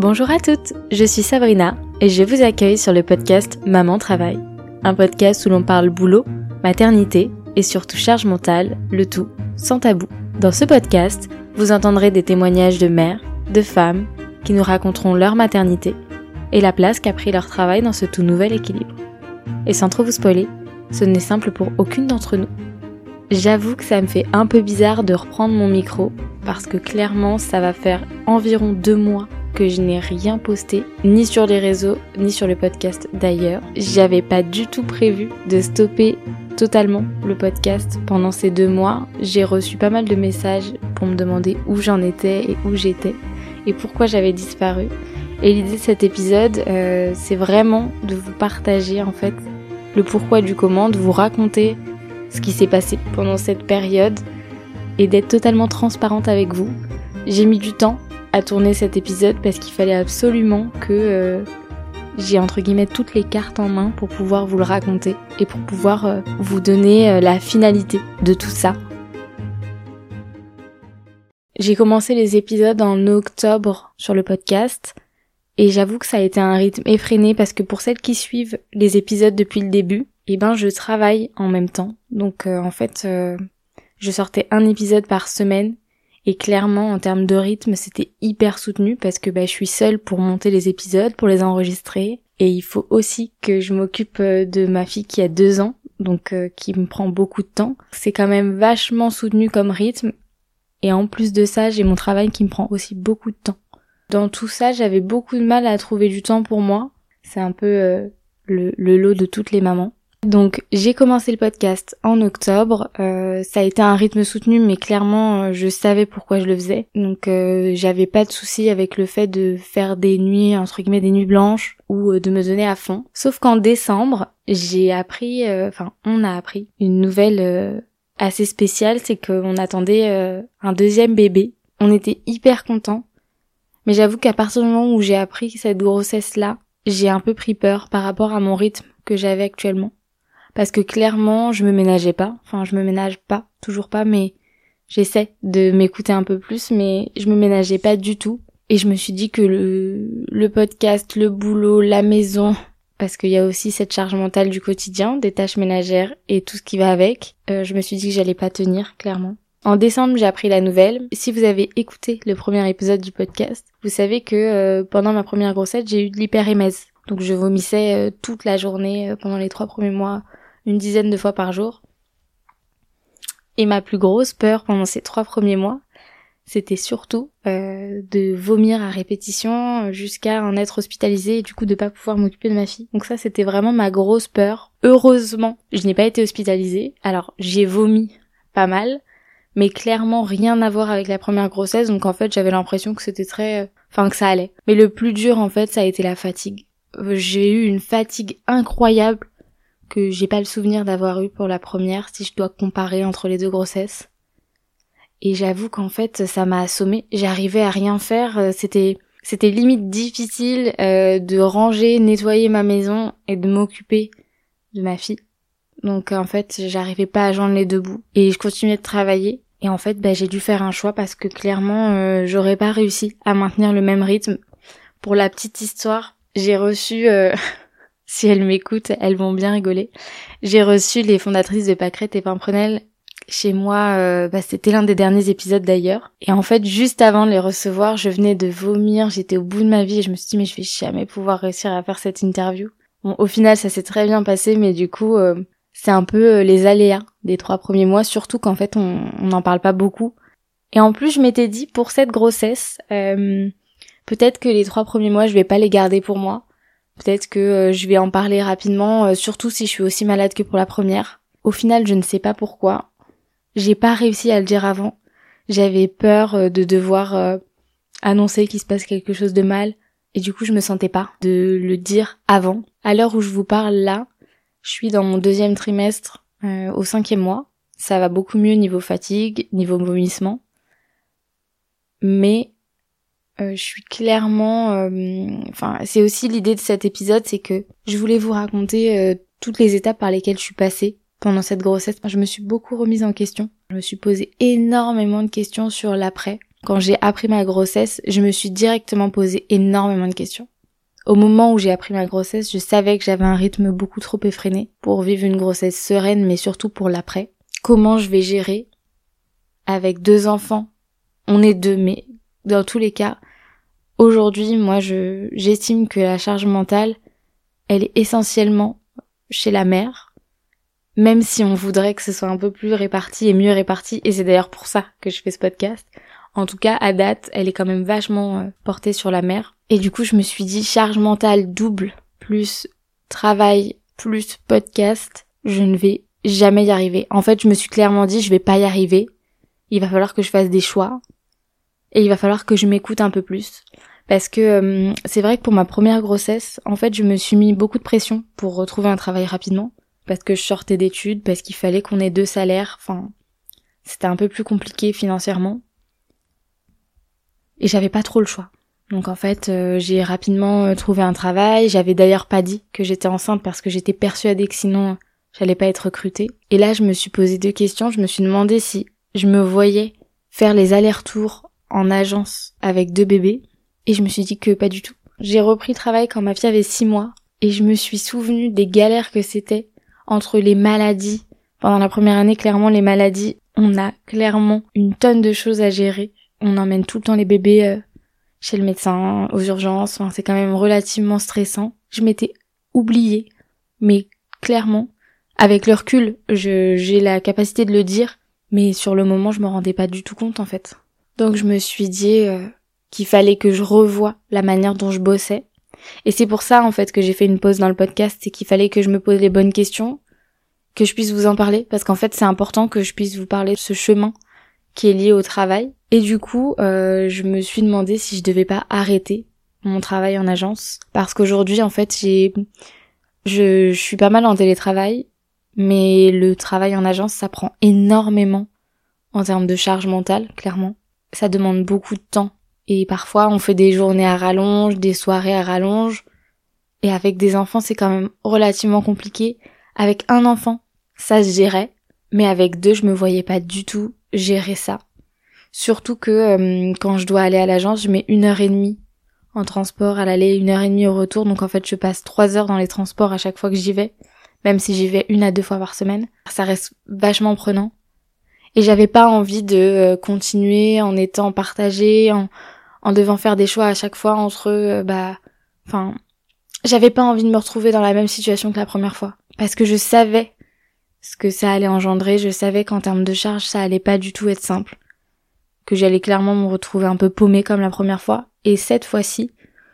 Bonjour à toutes, je suis Sabrina et je vous accueille sur le podcast Maman Travail, un podcast où l'on parle boulot, maternité et surtout charge mentale, le tout sans tabou. Dans ce podcast, vous entendrez des témoignages de mères, de femmes qui nous raconteront leur maternité et la place qu'a pris leur travail dans ce tout nouvel équilibre. Et sans trop vous spoiler, ce n'est simple pour aucune d'entre nous. J'avoue que ça me fait un peu bizarre de reprendre mon micro parce que clairement ça va faire environ deux mois que je n'ai rien posté, ni sur les réseaux, ni sur le podcast d'ailleurs. J'avais pas du tout prévu de stopper totalement le podcast pendant ces deux mois. J'ai reçu pas mal de messages pour me demander où j'en étais et où j'étais et pourquoi j'avais disparu. Et l'idée de cet épisode, euh, c'est vraiment de vous partager en fait le pourquoi du comment, de vous raconter ce qui s'est passé pendant cette période et d'être totalement transparente avec vous. J'ai mis du temps à tourner cet épisode parce qu'il fallait absolument que euh, j'ai entre guillemets toutes les cartes en main pour pouvoir vous le raconter et pour pouvoir euh, vous donner euh, la finalité de tout ça. J'ai commencé les épisodes en octobre sur le podcast et j'avoue que ça a été un rythme effréné parce que pour celles qui suivent les épisodes depuis le début, eh ben je travaille en même temps. Donc en fait, je sortais un épisode par semaine et clairement, en termes de rythme, c'était hyper soutenu parce que bah, je suis seule pour monter les épisodes, pour les enregistrer. Et il faut aussi que je m'occupe euh, de ma fille qui a deux ans, donc euh, qui me prend beaucoup de temps. C'est quand même vachement soutenu comme rythme. Et en plus de ça, j'ai mon travail qui me prend aussi beaucoup de temps. Dans tout ça, j'avais beaucoup de mal à trouver du temps pour moi. C'est un peu euh, le lot de toutes les mamans. Donc j'ai commencé le podcast en octobre. Euh, ça a été un rythme soutenu, mais clairement euh, je savais pourquoi je le faisais. Donc euh, j'avais pas de souci avec le fait de faire des nuits entre guillemets des nuits blanches ou de me donner à fond. Sauf qu'en décembre j'ai appris, enfin on a appris une nouvelle assez spéciale, c'est qu'on attendait un deuxième bébé. On était hyper contents. Mais j'avoue qu'à partir du moment où j'ai appris cette grossesse là, j'ai un peu pris peur par rapport à mon rythme que j'avais actuellement parce que clairement je me ménageais pas. Enfin, je me ménage pas, toujours pas, mais j'essaie de m'écouter un peu plus, mais je me ménageais pas du tout. Et je me suis dit que le, podcast, le boulot, la maison, parce qu'il y a aussi cette charge mentale du quotidien, des tâches ménagères et tout ce qui va avec, euh, je me suis dit que j'allais pas tenir, clairement. En décembre, j'ai appris la nouvelle. Si vous avez écouté le premier épisode du podcast, vous savez que euh, pendant ma première grossesse, j'ai eu de l'hyperémèse. Donc je vomissais euh, toute la journée pendant les trois premiers mois une dizaine de fois par jour. Et ma plus grosse peur pendant ces trois premiers mois, c'était surtout euh, de vomir à répétition jusqu'à en être hospitalisée et du coup de pas pouvoir m'occuper de ma fille. Donc ça c'était vraiment ma grosse peur. Heureusement, je n'ai pas été hospitalisée. Alors j'ai vomi pas mal, mais clairement rien à voir avec la première grossesse. Donc en fait j'avais l'impression que c'était très, euh, enfin que ça allait. Mais le plus dur en fait ça a été la fatigue. J'ai eu une fatigue incroyable que j'ai pas le souvenir d'avoir eu pour la première si je dois comparer entre les deux grossesses. Et j'avoue qu'en fait ça m'a assommé, j'arrivais à rien faire, euh, c'était c'était limite difficile euh, de ranger, nettoyer ma maison et de m'occuper de ma fille. Donc en fait, j'arrivais pas à joindre les deux bouts et je continuais de travailler et en fait, bah, j'ai dû faire un choix parce que clairement, euh, j'aurais pas réussi à maintenir le même rythme. Pour la petite histoire, j'ai reçu si elles m'écoutent, elles vont bien rigoler. J'ai reçu les fondatrices de Pâquerette et Pimprenel chez moi, euh, bah, c'était l'un des derniers épisodes d'ailleurs. Et en fait, juste avant de les recevoir, je venais de vomir, j'étais au bout de ma vie et je me suis dit mais je vais jamais pouvoir réussir à faire cette interview. Bon, au final, ça s'est très bien passé, mais du coup, euh, c'est un peu euh, les aléas des trois premiers mois, surtout qu'en fait, on n'en parle pas beaucoup. Et en plus, je m'étais dit pour cette grossesse, peut-être que les trois premiers mois, je vais pas les garder pour moi Peut-être que euh, je vais en parler rapidement, euh, surtout si je suis aussi malade que pour la première. Au final, je ne sais pas pourquoi. J'ai pas réussi à le dire avant. J'avais peur euh, de devoir annoncer qu'il se passe quelque chose de mal. Et du coup, je me sentais pas de le dire avant. À l'heure où je vous parle là, je suis dans mon deuxième trimestre, au cinquième mois. Ça va beaucoup mieux niveau fatigue, niveau vomissement. Mais euh, je suis clairement, euh, enfin, c'est aussi l'idée de cet épisode, c'est que je voulais vous raconter euh, toutes les étapes par lesquelles je suis passée pendant cette grossesse. Je me suis beaucoup remise en question. Je me suis posé énormément de questions sur l'après. quand j'ai appris ma grossesse, je me suis directement posé énormément de questions. Au moment où j'ai appris ma grossesse, je savais que j'avais un rythme beaucoup trop effréné pour vivre une grossesse sereine, mais surtout pour l'après. Comment je vais gérer avec deux enfants? On est deux, mais dans tous les cas, aujourd'hui, moi, je, j'estime que la charge mentale, elle est essentiellement chez la mère, même si on voudrait que ce soit un peu plus réparti et mieux réparti, et c'est d'ailleurs pour ça que je fais ce podcast. En tout cas, à date, elle est quand même vachement euh, portée sur la mère. Et du coup, je me suis dit, charge mentale double, plus travail, plus podcast, je ne vais jamais y arriver. En fait, je me suis clairement dit, je vais pas y arriver. Il va falloir que je fasse des choix. Et il va falloir que je m'écoute un peu plus. Parce que euh, c'est vrai que pour ma première grossesse, en fait, je me suis mis beaucoup de pression pour retrouver un travail rapidement. Parce que je sortais d'études, parce qu'il fallait qu'on ait deux salaires. Enfin, c'était un peu plus compliqué financièrement. Et j'avais pas trop le choix. Donc en fait, euh, j'ai rapidement euh, trouvé un travail. J'avais d'ailleurs pas dit que j'étais enceinte parce que j'étais persuadée que sinon j'allais pas être recrutée. Et là, je me suis posé deux questions. Je me suis demandé si je me voyais faire les allers-retours en agence avec deux bébés. Et je me suis dit que pas du tout. J'ai repris travail quand ma fille avait six mois. Et je me suis souvenu des galères que c'était entre les maladies. Pendant la première année, clairement, les maladies, on a clairement une tonne de choses à gérer. On emmène tout le temps les bébés euh, chez le médecin, aux urgences. Enfin, c'est quand même relativement stressant. Je m'étais oubliée, mais clairement, avec le recul, j'ai la capacité de le dire, mais sur le moment, je me rendais pas du tout compte en fait. Donc je me suis dit euh, qu'il fallait que je revoie la manière dont je bossais. Et c'est pour ça en fait que j'ai fait une pause dans le podcast, c'est qu'il fallait que je me pose les bonnes questions, que je puisse vous en parler, parce qu'en fait c'est important que je puisse vous parler de ce chemin qui est lié au travail. Et du coup, euh, je me suis demandé si je devais pas arrêter mon travail en agence, parce qu'aujourd'hui en fait j'ai, je, je suis pas mal en télétravail, mais le travail en agence ça prend énormément en termes de charge mentale, clairement. Ça demande beaucoup de temps et parfois, on fait des journées à rallonge, des soirées à rallonge. Et avec des enfants, c'est quand même relativement compliqué. Avec un enfant, ça se gérait. Mais avec deux, je me voyais pas du tout gérer ça. Surtout que euh, quand je dois aller à l'agence, je mets une heure et demie en transport à l'aller, une heure et demie au retour. Donc en fait, je passe trois heures dans les transports à chaque fois que j'y vais. Même si j'y vais une à deux fois par semaine. Ça reste vachement prenant. Et j'avais pas envie de euh, continuer en étant partagée, en, en devant faire des choix à chaque fois entre euh, bah enfin j'avais pas envie de me retrouver dans la même situation que la première fois. Parce que je savais ce que ça allait engendrer, je savais qu'en termes de charge ça allait pas du tout être simple, que j'allais clairement me retrouver un peu paumée comme la première fois. Et cette fois-ci,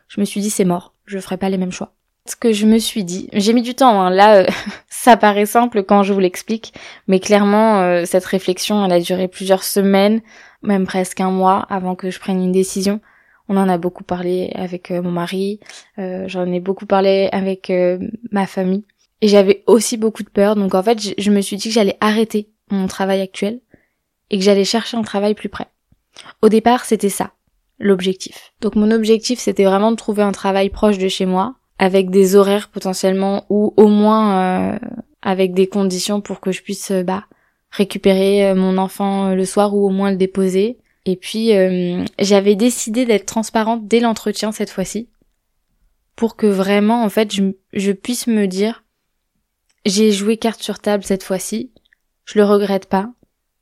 je me suis dit c'est mort, je ferai pas les mêmes choix. Ce que je me suis dit, j'ai mis du temps, hein. là euh, ça paraît simple quand je vous l'explique, mais clairement euh, cette réflexion elle a duré plusieurs semaines, même presque un mois avant que je prenne une décision. On en a beaucoup parlé avec euh, mon mari, j'en ai beaucoup parlé avec ma famille. Et j'avais aussi beaucoup de peur, donc en fait je, me suis dit que j'allais arrêter mon travail actuel et que j'allais chercher un travail plus près. Au départ c'était ça, l'objectif. Donc mon objectif c'était vraiment de trouver un travail proche de chez moi, avec des horaires potentiellement ou au moins avec des conditions pour que je puisse bah récupérer euh, mon enfant euh, le soir ou au moins le déposer. Et puis euh, j'avais décidé d'être transparente dès l'entretien cette fois-ci pour que vraiment en fait je, puisse me dire j'ai joué carte sur table cette fois-ci, je le regrette pas.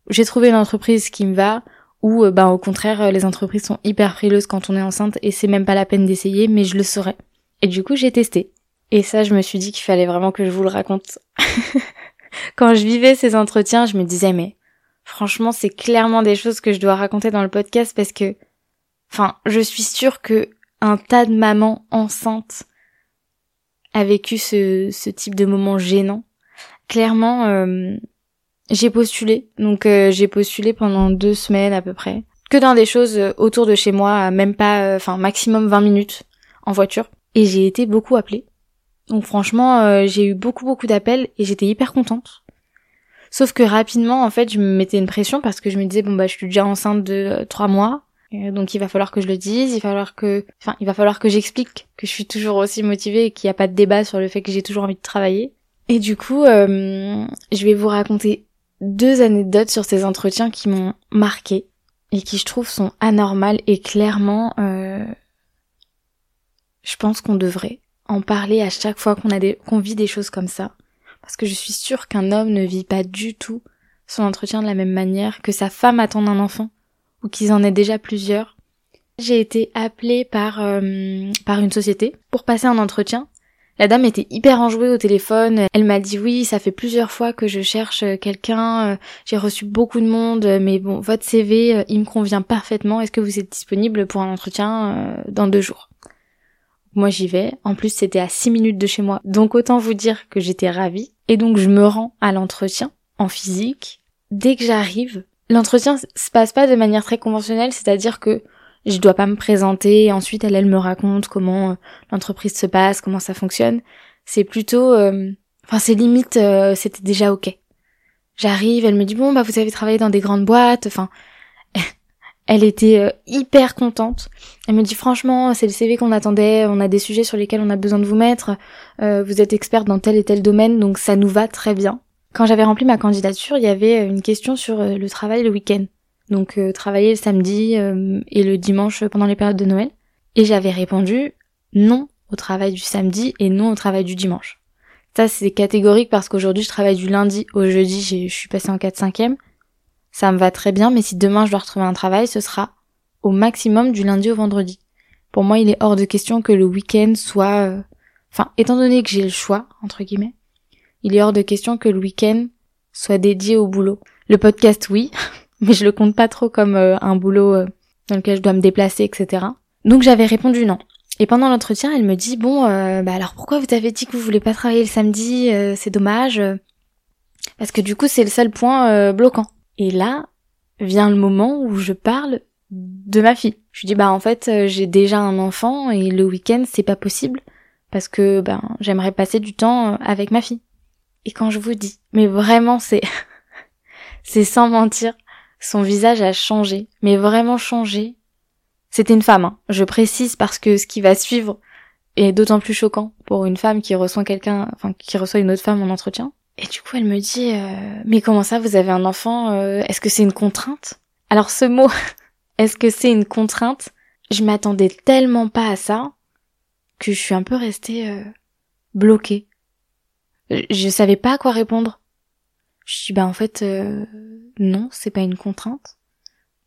J'ai trouvé une entreprise qui me va ou bah au contraire les entreprises sont hyper frileuses quand on est enceinte et c'est même pas la peine d'essayer mais je le saurais. Et du coup j'ai testé. Et ça je me suis dit qu'il fallait vraiment que je vous le raconte. quand je vivais ces entretiens, je me disais mais franchement, c'est clairement des choses que je dois raconter dans le podcast parce que enfin, je suis sûre que un tas de mamans enceintes a vécu ce, type de moment gênant. Clairement, euh, j'ai postulé. Donc euh, j'ai postulé pendant deux semaines à peu près. Que dans des choses autour de chez moi, même pas, euh, enfin maximum 20 minutes en voiture. Et j'ai été beaucoup appelée. Donc franchement, euh, j'ai eu beaucoup beaucoup d'appels et j'étais hyper contente. Sauf que rapidement, en fait, je me mettais une pression parce que je me disais bon bah je suis déjà enceinte de euh, trois mois, donc il va falloir que je le dise, il va falloir que, enfin il va falloir que j'explique que je suis toujours aussi motivée et qu'il n'y a pas de débat sur le fait que j'ai toujours envie de travailler. Et du coup, euh, je vais vous raconter deux anecdotes sur ces entretiens qui m'ont marqué et qui je trouve sont anormales et clairement je pense qu'on devrait en parler à chaque fois qu'on vit des choses comme ça parce que je suis sûre qu'un homme ne vit pas du tout son entretien de la même manière que sa femme attend un enfant ou qu'ils en aient déjà plusieurs. J'ai été appelée par euh, par une société pour passer un entretien la dame était hyper enjouée au téléphone. Elle m'a dit oui, ça fait plusieurs fois que je cherche quelqu'un. Euh, j'ai reçu beaucoup de monde, mais bon, votre CV, euh, il me convient parfaitement. Est-ce que vous êtes disponible pour un entretien euh, dans deux jours? Moi, j'y vais. En plus, c'était à six minutes de chez moi. Donc, autant vous dire que j'étais ravie. Et donc, je me rends à l'entretien en physique. Dès que j'arrive, l'entretien se passe pas de manière très conventionnelle, c'est-à-dire que je dois pas me présenter, ensuite elle, elle me raconte comment euh, l'entreprise se passe, comment ça fonctionne. C'est plutôt, euh, enfin c'est limite, euh, c'était déjà ok. J'arrive, elle me dit bon bah vous avez travaillé dans des grandes boîtes, enfin elle était hyper contente. Elle me dit franchement c'est le CV qu'on attendait, on a des sujets sur lesquels on a besoin de vous mettre, vous êtes experte dans tel et tel domaine donc ça nous va très bien. Quand j'avais rempli ma candidature, il y avait une question sur le travail le week-end donc euh, travailler le samedi euh, et le dimanche pendant les périodes de Noël. Et j'avais répondu non au travail du samedi et non au travail du dimanche. Ça c'est catégorique parce qu'aujourd'hui je travaille du lundi au jeudi, je suis passée en 4 5 e Ça me va très bien, mais si demain je dois retrouver un travail, ce sera au maximum du lundi au vendredi. Pour moi, il est hors de question que le week-end soit... Euh, enfin, étant donné que j'ai le choix, entre guillemets, il est hors de question que le week-end soit dédié au boulot. Le podcast, oui, mais je le compte pas trop comme euh, un boulot euh, dans lequel je dois me déplacer, etc. Donc j'avais répondu non. Et pendant l'entretien, elle me dit bon, bah alors pourquoi vous avez dit que vous voulez pas travailler le samedi C'est dommage, parce que du coup c'est le seul point bloquant. Et là vient le moment où je parle de ma fille. Je dis bah en fait j'ai déjà un enfant et le week-end c'est pas possible parce que ben j'aimerais passer du temps avec ma fille. Et quand je vous dis, mais vraiment c'est c'est sans mentir, son visage a changé, mais vraiment changé. C'était une femme, hein. je précise parce que ce qui va suivre est d'autant plus choquant pour une femme qui reçoit quelqu'un, enfin qui reçoit une autre femme en entretien. Et du coup, elle me dit euh, "Mais comment ça, vous avez un enfant euh, Est-ce que c'est une contrainte? Alors ce mot, est-ce que c'est une contrainte? Je m'attendais tellement pas à ça que je suis un peu restée euh, bloquée. Je savais pas à quoi répondre. Je dis bah en fait euh, non, c'est pas une contrainte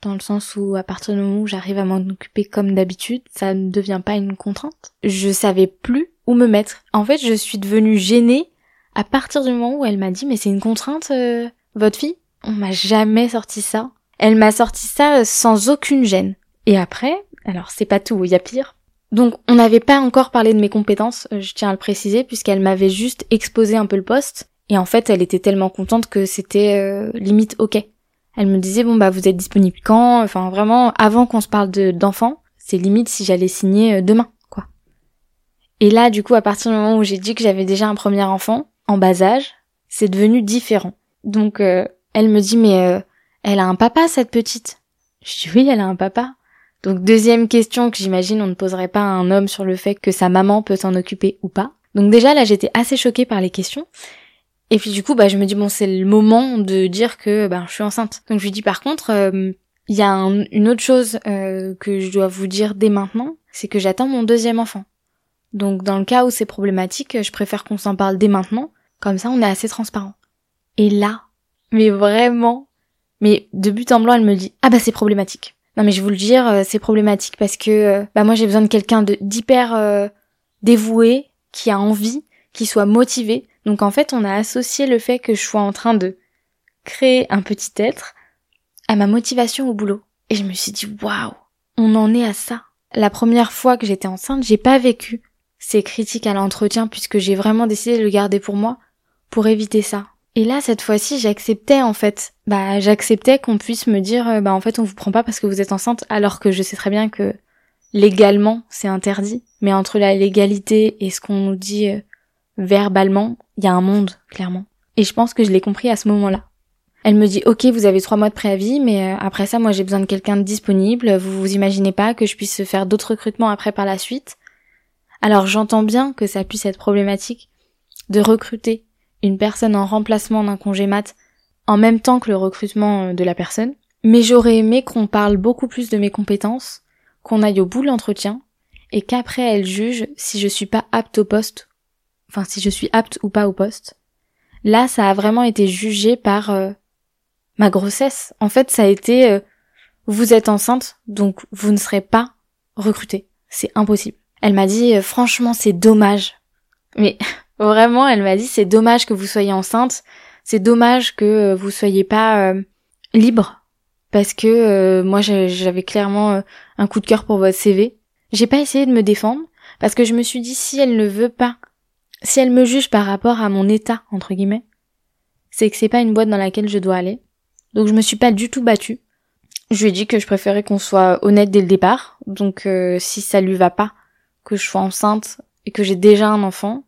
dans le sens où à partir du moment où j'arrive à m'en occuper comme d'habitude, ça ne devient pas une contrainte. Je savais plus où me mettre. En fait, je suis devenue gênée à partir du moment où elle m'a dit mais c'est une contrainte euh, votre fille? On m'a jamais sorti ça. Elle m'a sorti ça sans aucune gêne. Et après, alors c'est pas tout, il y a pire. Donc on n'avait pas encore parlé de mes compétences, euh, je tiens à le préciser, puisqu'elle m'avait juste exposé un peu le poste. Et en fait, elle était tellement contente que c'était euh, limite ok. Elle me disait bon bah vous êtes disponible quand? Enfin vraiment avant qu'on se parle de d'enfants, c'est limite si j'allais signer euh, demain quoi. Et là du coup à partir du moment où j'ai dit que j'avais déjà un premier enfant en bas âge, c'est devenu différent. Donc euh, elle me dit mais elle a un papa cette petite? Je dis oui elle a un papa. Donc deuxième question que j'imagine on ne poserait pas à un homme sur le fait que sa maman peut s'en occuper ou pas. Donc déjà là j'étais assez choquée par les questions et puis du coup, bah, je me dis bon, c'est le moment de dire que bah, je suis enceinte. Donc je lui dis par contre, euh, il y a une autre chose euh, que je dois vous dire dès maintenant, c'est que j'attends mon deuxième enfant. Donc dans le cas où c'est problématique, je préfère qu'on s'en parle dès maintenant, comme ça on est assez transparent. Et là, mais vraiment, mais de but en blanc, elle me dit ah bah c'est problématique. Non mais je vous le dire, euh, c'est problématique parce que bah moi j'ai besoin de quelqu'un d'hyper dévoué, qui a envie, qui soit motivé donc en fait, on a associé le fait que je sois en train de créer un petit être à ma motivation au boulot. Et je me suis dit, waouh, on en est à ça. La première fois que j'étais enceinte, j'ai pas vécu ces critiques à l'entretien puisque j'ai vraiment décidé de le garder pour moi pour éviter ça. Et là, cette fois-ci, j'acceptais en fait. Bah, j'acceptais qu'on puisse me dire, euh, bah en fait, on vous prend pas parce que vous êtes enceinte, alors que je sais très bien que légalement, c'est interdit. Mais entre la légalité et ce qu'on nous dit euh, verbalement, il y a un monde, clairement. Et je pense que je l'ai compris à ce moment-là. Elle me dit, ok, vous avez trois mois de préavis, mais euh, après ça, moi j'ai besoin de quelqu'un de disponible. Vous vous imaginez pas que je puisse faire d'autres recrutements après par la suite. Alors j'entends bien que ça puisse être problématique de recruter une personne en remplacement d'un congé mat en même temps que le recrutement euh, de la personne. Mais j'aurais aimé qu'on parle beaucoup plus de mes compétences, qu'on aille au bout de l'entretien, et qu'après elle juge si je suis pas apte au poste, enfin si je suis apte ou pas au poste. Là, ça a vraiment été jugé par euh, ma grossesse. En fait, ça a été euh, vous êtes enceinte, donc vous ne serez pas recrutée. C'est impossible. Elle m'a dit franchement c'est dommage. Mais vraiment, elle m'a dit c'est dommage que vous soyez enceinte, c'est dommage que vous soyez pas libre parce que moi j'avais clairement un coup de cœur pour votre CV j'ai pas essayé de me défendre parce que je me suis dit si elle ne veut pas, si elle me juge par rapport à mon état entre guillemets, c'est que c'est pas une boîte dans laquelle je dois aller. Donc je me suis pas du tout battue. Je lui ai dit que je préférais qu'on soit honnête dès le départ. Donc euh, si ça lui va pas que je sois enceinte et que j'ai déjà un enfant,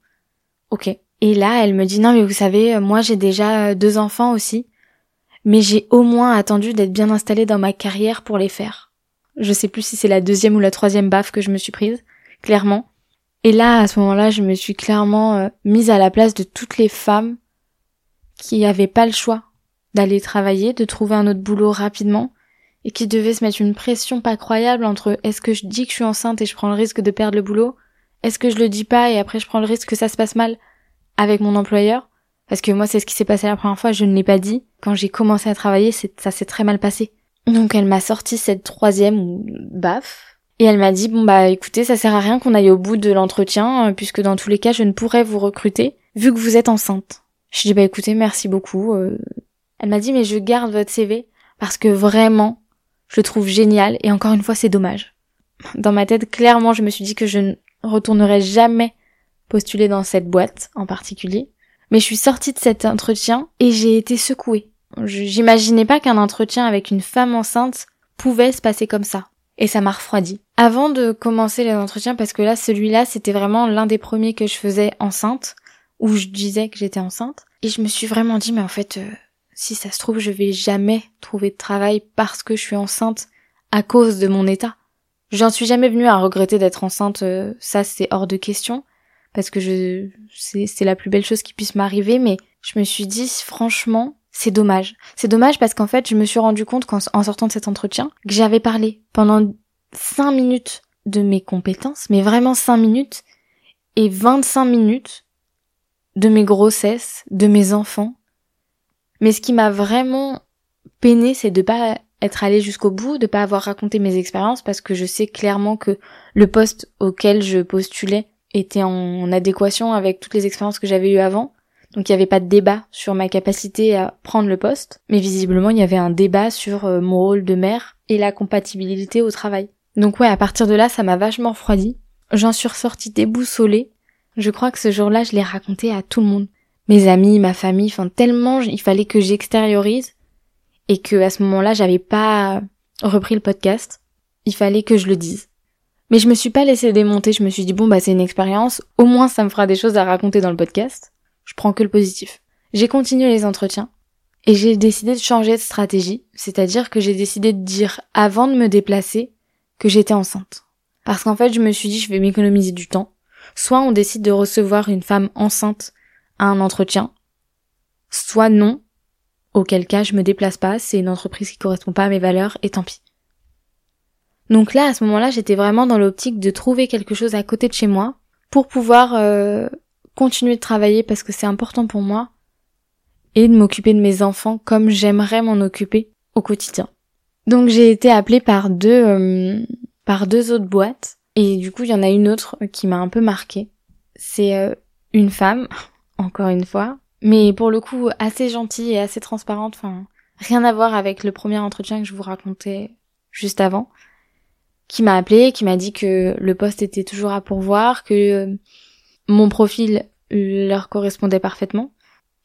ok. Et là, elle me dit non mais vous savez, moi j'ai déjà deux enfants aussi, mais j'ai au moins attendu d'être bien installée dans ma carrière pour les faire. Je sais plus si c'est la deuxième ou la troisième baffe que je me suis prise, clairement. Et là, à ce moment-là, je me suis clairement euh, mise à la place de toutes les femmes qui avaient pas le choix d'aller travailler, de trouver un autre boulot rapidement, et qui devaient se mettre une pression pas croyable entre est-ce que je dis que je suis enceinte et je prends le risque de perdre le boulot, est-ce que je le dis pas et après je prends le risque que ça se passe mal avec mon employeur, parce que moi c'est ce qui s'est passé la première fois, je ne l'ai pas dit. Quand j'ai commencé à travailler, ça s'est très mal passé. Donc elle m'a sorti cette troisième baffe. Et elle m'a dit, bon bah écoutez, ça sert à rien qu'on aille au bout de l'entretien, euh, puisque dans tous les cas, je ne pourrais vous recruter, vu que vous êtes enceinte. Je dis, bah écoutez, merci beaucoup. Euh. Elle m'a dit, mais je garde votre CV, parce que vraiment, je le trouve génial, et encore une fois, c'est dommage. Dans ma tête, clairement, je me suis dit que je retournerai jamais postuler dans cette boîte en particulier. Mais je suis sortie de cet entretien, et j'ai été secouée. J'imaginais pas qu'un entretien avec une femme enceinte pouvait se passer comme ça. Et ça m'a refroidi. Avant de commencer les entretiens, parce que là, celui-là, c'était vraiment l'un des premiers que je faisais enceinte, où je disais que j'étais enceinte. Et je me suis vraiment dit, mais en fait, euh, si ça se trouve, je vais jamais trouver de travail parce que je suis enceinte à cause de mon état. J'en suis jamais venue à regretter d'être enceinte, euh, ça c'est hors de question, parce que je, c'est la plus belle chose qui puisse m'arriver, mais je me suis dit, franchement, c'est dommage. C'est dommage parce qu'en fait, je me suis rendu compte qu'en sortant de cet entretien, que j'avais parlé pendant 5 minutes de mes compétences, mais vraiment 5 minutes, et 25 minutes de mes grossesses, de mes enfants. Mais ce qui m'a vraiment peiné, c'est de pas être allé jusqu'au bout, de pas avoir raconté mes expériences parce que je sais clairement que le poste auquel je postulais était en adéquation avec toutes les expériences que j'avais eues avant. Donc il n'y avait pas de débat sur ma capacité à prendre le poste, mais visiblement il y avait un débat sur euh, mon rôle de mère et la compatibilité au travail. Donc ouais, à partir de là, ça m'a vachement refroidi. J'en suis ressortie déboussolée. Je crois que ce jour-là, je l'ai raconté à tout le monde. Mes amis, ma famille, enfin tellement il fallait que j'extériorise et que à ce moment-là, j'avais pas repris le podcast. Il fallait que je le dise. Mais je me suis pas laissée démonter, je me suis dit bon bah c'est une expérience, au moins ça me fera des choses à raconter dans le podcast. Je prends que le positif. J'ai continué les entretiens et j'ai décidé de changer de stratégie, c'est-à-dire que j'ai décidé de dire avant de me déplacer que j'étais enceinte. Parce qu'en fait, je me suis dit je vais m'économiser du temps. Soit on décide de recevoir une femme enceinte à un entretien, soit non, auquel cas je me déplace pas, c'est une entreprise qui correspond pas à mes valeurs et tant pis. Donc là, à ce moment-là, j'étais vraiment dans l'optique de trouver quelque chose à côté de chez moi pour pouvoir euh, continuer de travailler parce que c'est important pour moi et de m'occuper de mes enfants comme j'aimerais m'en occuper au quotidien. Donc j'ai été appelée par deux euh, par deux autres boîtes et du coup il y en a une autre qui m'a un peu marquée. C'est euh, une femme, encore une fois, mais pour le coup assez gentille et assez transparente, enfin rien à voir avec le premier entretien que je vous racontais juste avant, qui m'a appelée, qui m'a dit que le poste était toujours à pourvoir, que euh, mon profil leur correspondait parfaitement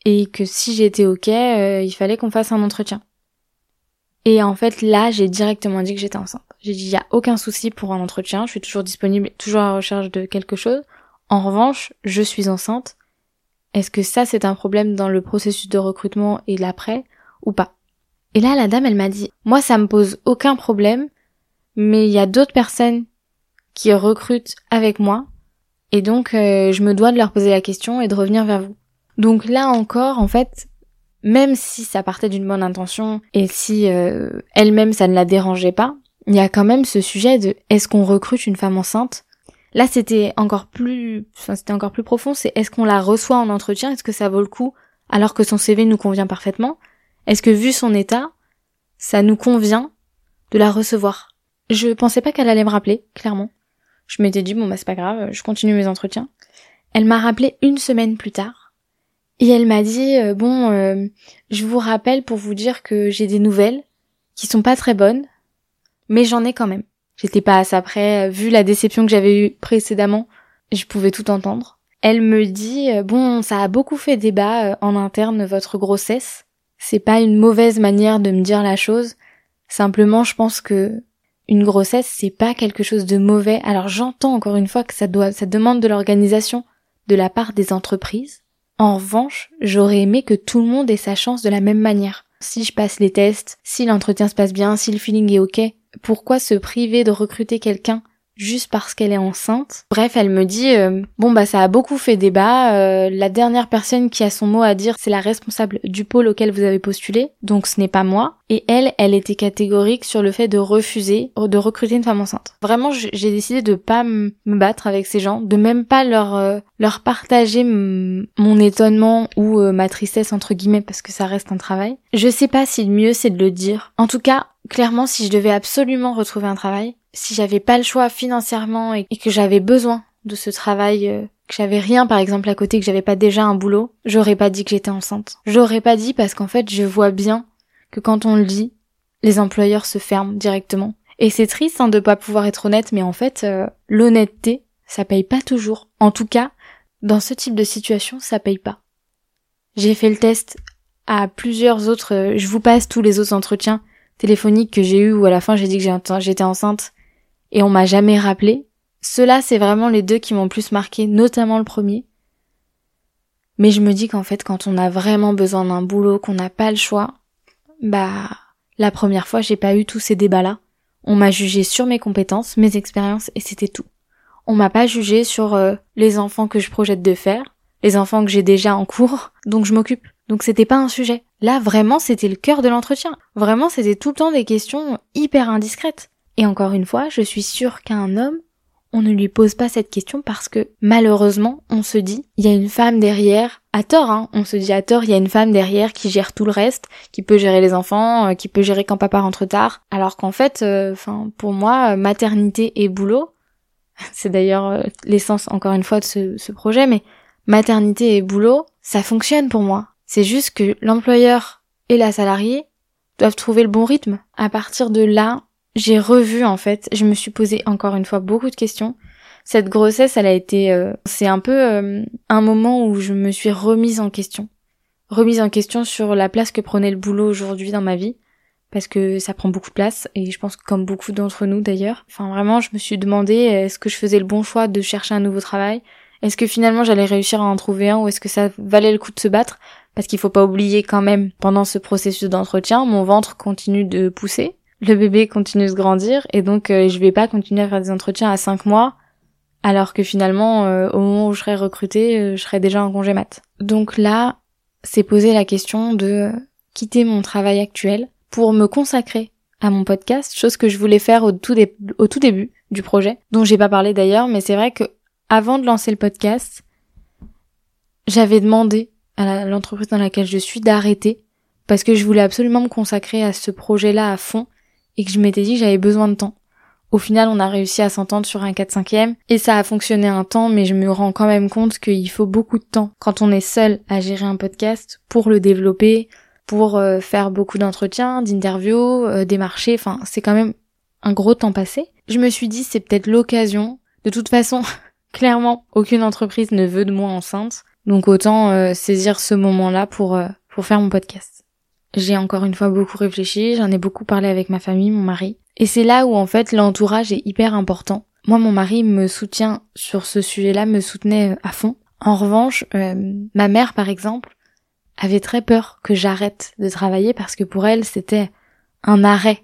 et que si j'étais ok, euh, il fallait qu'on fasse un entretien. Et en fait là, j'ai directement dit que j'étais enceinte. J'ai dit il y a aucun souci pour un entretien, je suis toujours disponible, toujours à recherche de quelque chose. En revanche, je suis enceinte. Est-ce que ça c'est un problème dans le processus de recrutement et l'après ou pas? Et là la dame elle m'a dit moi ça me pose aucun problème, mais il y a d'autres personnes qui recrutent avec moi et donc, euh, je me dois de leur poser la question et de revenir vers vous. Donc là encore, en fait, même si ça partait d'une bonne intention et si euh, elle-même ça ne la dérangeait pas, il y a quand même ce sujet de est-ce qu'on recrute une femme enceinte? Là, c'était encore plus, enfin, c'était encore plus profond. C'est est-ce qu'on la reçoit en entretien? Est-ce que ça vaut le coup? Alors que son CV nous convient parfaitement Est-ce que vu son état, ça nous convient de la recevoir? Je pensais pas qu'elle allait me rappeler, clairement. Je m'étais dit bon bah c'est pas grave, je continue mes entretiens. Elle m'a rappelé une semaine plus tard et elle m'a dit euh, bon euh, je vous rappelle pour vous dire que j'ai des nouvelles qui sont pas très bonnes mais j'en ai quand même. J'étais pas à ça près, vu la déception que j'avais eue précédemment, je pouvais tout entendre. Elle me dit euh, bon ça a beaucoup fait débat en interne votre grossesse. C'est pas une mauvaise manière de me dire la chose. Simplement je pense que une grossesse c'est pas quelque chose de mauvais. Alors j'entends encore une fois que ça doit ça demande de l'organisation de la part des entreprises. En revanche, j'aurais aimé que tout le monde ait sa chance de la même manière. Si je passe les tests, si l'entretien se passe bien, si le feeling est ok, pourquoi se priver de recruter quelqu'un? Juste parce qu'elle est enceinte. Bref, elle me dit euh, bon bah ça a beaucoup fait débat. Euh, la dernière personne qui a son mot à dire, c'est la responsable du pôle auquel vous avez postulé, donc ce n'est pas moi. Et elle, elle était catégorique sur le fait de refuser de recruter une femme enceinte. Vraiment, j'ai décidé de pas me battre avec ces gens, de même pas leur euh, leur partager mon étonnement ou ma tristesse entre guillemets parce que ça reste un travail. Je sais pas si le mieux c'est de le dire. En tout cas, clairement, si je devais absolument retrouver un travail, si j'avais pas le choix financièrement et, que j'avais besoin de ce travail, euh, que j'avais rien par exemple à côté, que j'avais pas déjà un boulot, j'aurais pas dit que j'étais enceinte. J'aurais pas dit parce qu'en fait je vois bien que quand on le dit, les employeurs se ferment directement. Et c'est triste hein, de pas pouvoir être honnête, mais en fait euh, l'honnêteté, ça paye pas toujours. En tout cas, dans ce type de situation, ça paye pas. J'ai fait le test à plusieurs autres, euh, je vous passe tous les autres entretiens téléphoniques que j'ai eu où à la fin j'ai dit que j'étais enceinte et on m'a jamais rappelé. Ceux-là, c'est vraiment les deux qui m'ont plus marqué, notamment le premier. Mais je me dis qu'en fait, quand on a vraiment besoin d'un boulot, qu'on n'a pas le choix, bah, la première fois, j'ai pas eu tous ces débats-là. On m'a jugé sur mes compétences, mes expériences, et c'était tout. On m'a pas jugé sur euh, les enfants que je projette de faire, les enfants que j'ai déjà en cours, donc je m'occupe. Donc c'était pas un sujet. Là, vraiment, c'était le cœur de l'entretien. Vraiment, c'était tout le temps des questions hyper indiscrètes. Et encore une fois, je suis sûre qu'à un homme, on ne lui pose pas cette question parce que malheureusement, on se dit, il y a une femme derrière, à tort, hein, on se dit à tort, il y a une femme derrière qui gère tout le reste, qui peut gérer les enfants, euh, qui peut gérer quand papa rentre tard, alors qu'en fait, euh, enfin, pour moi, maternité et boulot, c'est d'ailleurs euh, l'essence encore une fois de ce, ce projet, mais maternité et boulot, ça fonctionne pour moi. C'est juste que l'employeur et la salariée doivent trouver le bon rythme. À partir de là, j'ai revu en fait, je me suis posé encore une fois beaucoup de questions. Cette grossesse, elle a été, euh, c'est un peu euh, un moment où je me suis remise en question, remise en question sur la place que prenait le boulot aujourd'hui dans ma vie, parce que ça prend beaucoup de place et je pense comme beaucoup d'entre nous d'ailleurs. Enfin vraiment, je me suis demandé est-ce que je faisais le bon choix de chercher un nouveau travail, est-ce que finalement j'allais réussir à en trouver un ou est-ce que ça valait le coup de se battre? Parce qu'il faut pas oublier quand même, pendant ce processus d'entretien, mon ventre continue de pousser le bébé continue de grandir et donc euh, je vais pas continuer à faire des entretiens à 5 mois alors que finalement euh, au moment où je serai recrutée, euh, je serai déjà en congé mat. Donc là, c'est poser la question de quitter mon travail actuel pour me consacrer à mon podcast, chose que je voulais faire au tout, au tout début du projet, dont j'ai pas parlé d'ailleurs, mais c'est vrai que avant de lancer le podcast, j'avais demandé à l'entreprise dans laquelle je suis d'arrêter parce que je voulais absolument me consacrer à ce projet-là à fond et que je m'étais dit j'avais besoin de temps. Au final, on a réussi à s'entendre sur un 4-5e et ça a fonctionné un temps, mais je me rends quand même compte qu'il faut beaucoup de temps quand on est seul à gérer un podcast pour le développer, pour euh, faire beaucoup d'entretiens, d'interviews, euh, des marchés, enfin, c'est quand même un gros temps passé. Je me suis dit, c'est peut-être l'occasion. De toute façon, clairement, aucune entreprise ne veut de moi enceinte, donc autant euh, saisir ce moment-là pour, pour faire mon podcast. J'ai encore une fois beaucoup réfléchi, j'en ai beaucoup parlé avec ma famille, mon mari. Et c'est là où en fait l'entourage est hyper important. Moi, mon mari me soutient sur ce sujet-là, me soutenait à fond. En revanche, euh, ma mère, par exemple, avait très peur que j'arrête de travailler parce que pour elle, c'était un arrêt.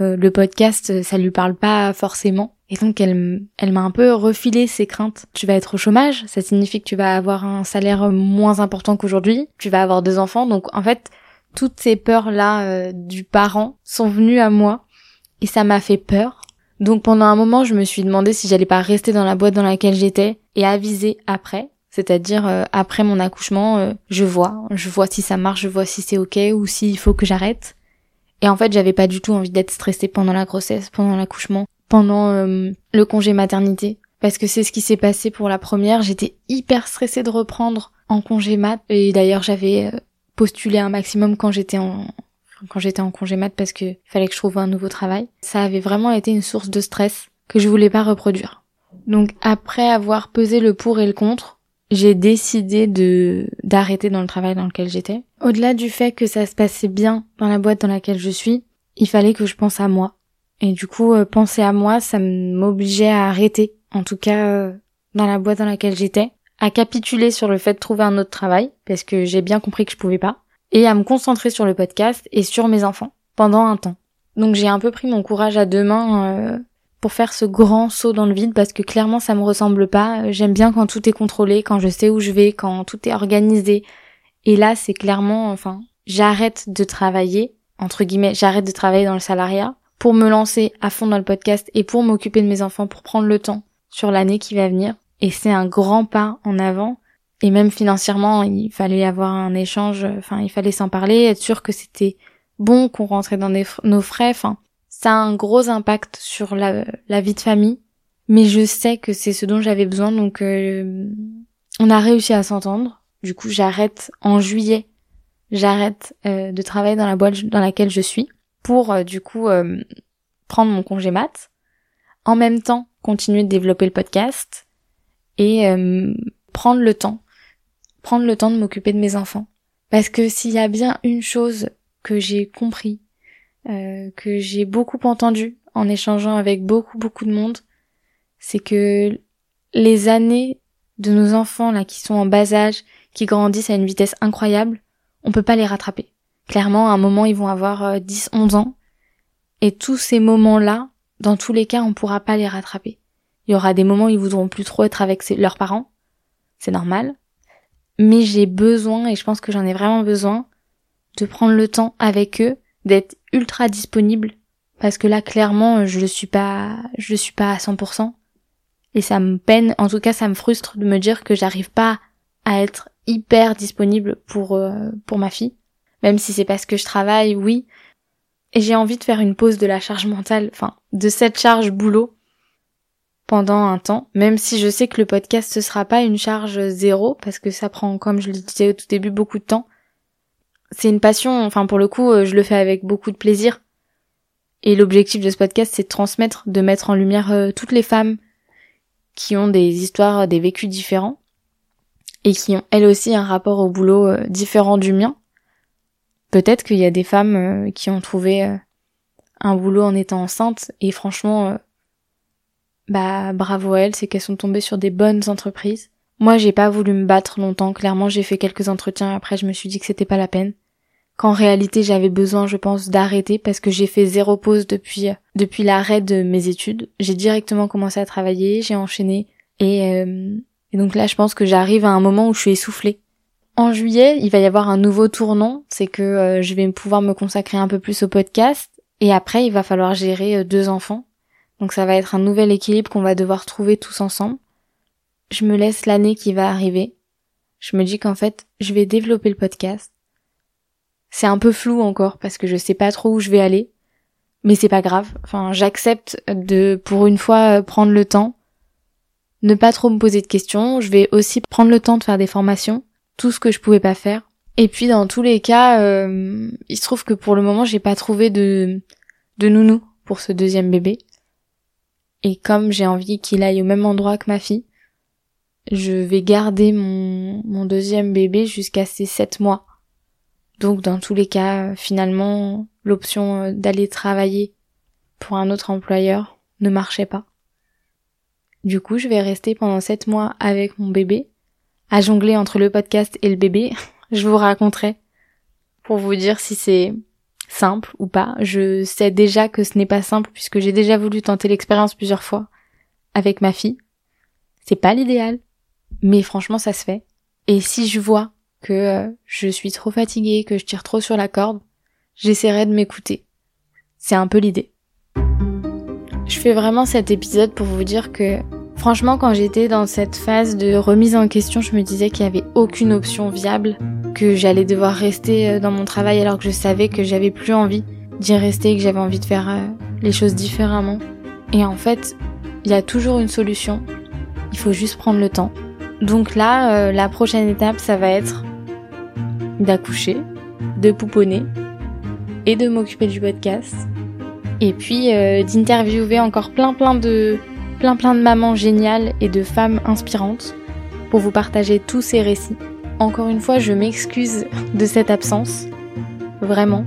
Euh, le podcast, ça lui parle pas forcément. Et donc elle, elle m'a un peu refilé ses craintes. Tu vas être au chômage, ça signifie que tu vas avoir un salaire moins important qu'aujourd'hui, tu vas avoir deux enfants, donc en fait toutes ces peurs là euh, du parent sont venues à moi et ça m'a fait peur. Donc pendant un moment je me suis demandé si j'allais pas rester dans la boîte dans laquelle j'étais et aviser après. C'est-à-dire euh, après mon accouchement, euh, je vois, je vois si ça marche, je vois si c'est ok ou s'il faut que j'arrête. Et en fait, j'avais pas du tout envie d'être stressée pendant la grossesse, pendant l'accouchement, pendant euh, le congé maternité. Parce que c'est ce qui s'est passé pour la première. J'étais hyper stressée de reprendre en congé mat. Et d'ailleurs, j'avais postulé un maximum quand j'étais en quand j'étais en congé mat parce que fallait que je trouve un nouveau travail. Ça avait vraiment été une source de stress que je voulais pas reproduire. Donc après avoir pesé le pour et le contre, j'ai décidé de d'arrêter dans le travail dans lequel j'étais. Au-delà du fait que ça se passait bien dans la boîte dans laquelle je suis, il fallait que je pense à moi. Et du coup, euh, penser à moi, ça m'obligeait à arrêter, en tout cas euh, dans la boîte dans laquelle j'étais, à capituler sur le fait de trouver un autre travail, parce que j'ai bien compris que je pouvais pas, et à me concentrer sur le podcast et sur mes enfants pendant un temps. Donc j'ai un peu pris mon courage à deux mains euh, pour faire ce grand saut dans le vide parce que clairement ça me ressemble pas. J'aime bien quand tout est contrôlé, quand je sais où je vais, quand tout est organisé. Et là, c'est clairement, enfin, j'arrête de travailler, entre guillemets, j'arrête de travailler dans le salariat pour me lancer à fond dans le podcast et pour m'occuper de mes enfants, pour prendre le temps sur l'année qui va venir. Et c'est un grand pas en avant. Et même financièrement, il fallait avoir un échange, enfin, il fallait s'en parler, être sûr que c'était bon qu'on rentrait dans nos frais, enfin, ça a un gros impact sur la, vie de famille, mais je sais que c'est ce dont j'avais besoin, donc euh, on a réussi à s'entendre. Du coup, j'arrête en juillet, j'arrête euh, de travailler dans la boîte dans laquelle je suis pour euh, du coup prendre mon congé mat, en même temps continuer de développer le podcast et prendre le temps, prendre le temps de m'occuper de mes enfants. Parce que s'il y a bien une chose que j'ai compris euh, que j'ai beaucoup entendu en échangeant avec beaucoup beaucoup de monde, c'est que les années de nos enfants là qui sont en bas âge, qui grandissent à une vitesse incroyable, on peut pas les rattraper. Clairement, à un moment ils vont avoir 10, euh, 11 ans et tous ces moments-là, dans tous les cas, on pourra pas les rattraper. Il y aura des moments où ils voudront plus trop être avec leurs parents, c'est normal. Mais j'ai besoin, et je pense que j'en ai vraiment besoin, de prendre le temps avec eux d'être ultra disponible. Parce que là clairement je le suis pas je le suis pas à 100% et ça me peine en tout cas ça me frustre de me dire que j'arrive pas à être hyper disponible pour euh, pour ma fille. Même si c'est parce que je travaille oui. Et j'ai envie de faire une pause de la charge mentale enfin de cette charge boulot pendant un temps même si je sais que le podcast ce sera pas une charge zéro parce que ça prend comme je le disais au tout début beaucoup de temps c'est une passion, enfin pour le coup, euh, je le fais avec beaucoup de plaisir. Et l'objectif de ce podcast, c'est de transmettre, de mettre en lumière euh, toutes les femmes qui ont des histoires, des vécus différents et qui ont elles aussi un rapport au boulot euh, différent du mien. Peut-être qu'il y a des femmes qui ont trouvé un boulot en étant enceinte et franchement, bah bravo à elles, c'est qu'elles sont tombées sur des bonnes entreprises. Moi, j'ai pas voulu me battre longtemps. Clairement, j'ai fait quelques entretiens. Après, je me suis dit que c'était pas la peine qu'en réalité j'avais besoin, je pense, d'arrêter parce que j'ai fait zéro pause depuis depuis l'arrêt de mes études. J'ai directement commencé à travailler, j'ai enchaîné et, euh, et donc là je pense que j'arrive à un moment où je suis essoufflée. En juillet, il va y avoir un nouveau tournant, c'est que euh, je vais pouvoir me consacrer un peu plus au podcast et après il va falloir gérer euh, deux enfants. Donc ça va être un nouvel équilibre qu'on va devoir trouver tous ensemble. Je me laisse l'année qui va arriver. Je me dis qu'en fait, je vais développer le podcast c'est un peu flou encore parce que je sais pas trop où je vais aller. Mais c'est pas grave. Enfin, j'accepte de, pour une fois, euh, prendre le temps. Ne pas trop me poser de questions. Je vais aussi prendre le temps de faire des formations. Tout ce que je pouvais pas faire. Et puis, dans tous les cas, euh, il se trouve que pour le moment, j'ai pas trouvé de, de nounou pour ce deuxième bébé. Et comme j'ai envie qu'il aille au même endroit que ma fille, je vais garder mon, mon deuxième bébé jusqu'à ses sept mois. Donc dans tous les cas, finalement, l'option euh, d'aller travailler pour un autre employeur ne marchait pas. Du coup, je vais rester pendant sept mois avec mon bébé, à jongler entre le podcast et le bébé. je vous raconterai pour vous dire si c'est simple ou pas. Je sais déjà que ce n'est pas simple puisque j'ai déjà voulu tenter l'expérience plusieurs fois avec ma fille. C'est pas l'idéal, mais franchement ça se fait. Et si je vois que euh, je suis trop fatiguée, que je tire trop sur la corde, j'essaierai de m'écouter. C'est un peu l'idée. Je fais vraiment cet épisode pour vous dire que franchement quand j'étais dans cette phase de remise en question, je me disais qu'il n'y avait aucune option viable, que j'allais devoir rester euh, dans mon travail alors que je savais que j'avais plus envie d'y rester, que j'avais envie de faire euh, les choses différemment. Et en fait, il y a toujours une solution. Il faut juste prendre le temps. Donc là, euh, la prochaine étape, ça va être d'accoucher, de pouponner et de m'occuper du podcast. Et puis d'interviewer encore plein plein de plein plein de mamans géniales et de femmes inspirantes pour vous partager tous ces récits. Encore une fois, je m'excuse de cette absence, vraiment,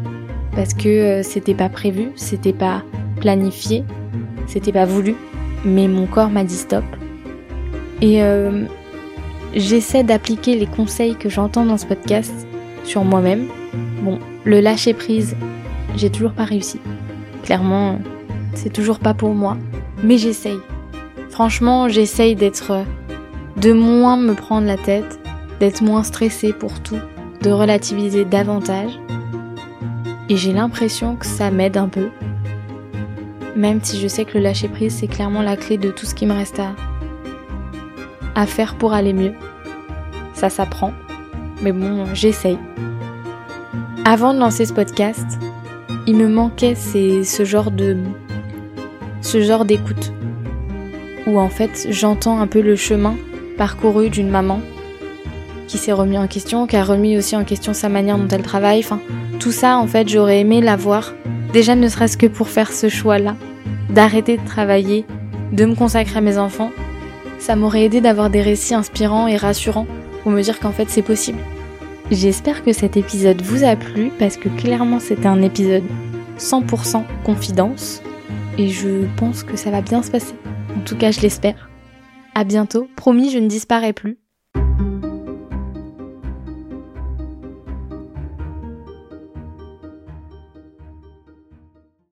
parce que euh, c'était pas prévu, c'était pas planifié, c'était pas voulu, mais mon corps m'a dit stop. Et euh, j'essaie d'appliquer les conseils que j'entends dans ce podcast sur moi-même. Bon, le lâcher prise, j'ai toujours pas réussi. Clairement, c'est toujours pas pour moi, mais j'essaye. Franchement, j'essaye d'être de moins me prendre la tête, d'être moins stressée pour tout, de relativiser davantage. Et j'ai l'impression que ça m'aide un peu. Même si je sais que le lâcher prise, c'est clairement la clé de tout ce qui me reste à, à faire pour aller mieux. Ça s'apprend. Mais bon, j'essaye. Avant de lancer ce podcast, il me manquait ce genre de ce genre d'écoute où en fait j'entends un peu le chemin parcouru d'une maman qui s'est remis en question, qui a remis aussi en question sa manière dont elle travaille. Enfin, tout ça en fait j'aurais aimé l'avoir déjà ne serait-ce que pour faire ce choix-là, d'arrêter de travailler, de me consacrer à mes enfants. Ça m'aurait aidé d'avoir des récits inspirants et rassurants pour me dire qu'en fait c'est possible. J'espère que cet épisode vous a plu parce que clairement c'était un épisode 100% confidence et je pense que ça va bien se passer. En tout cas, je l'espère. À bientôt. Promis, je ne disparais plus.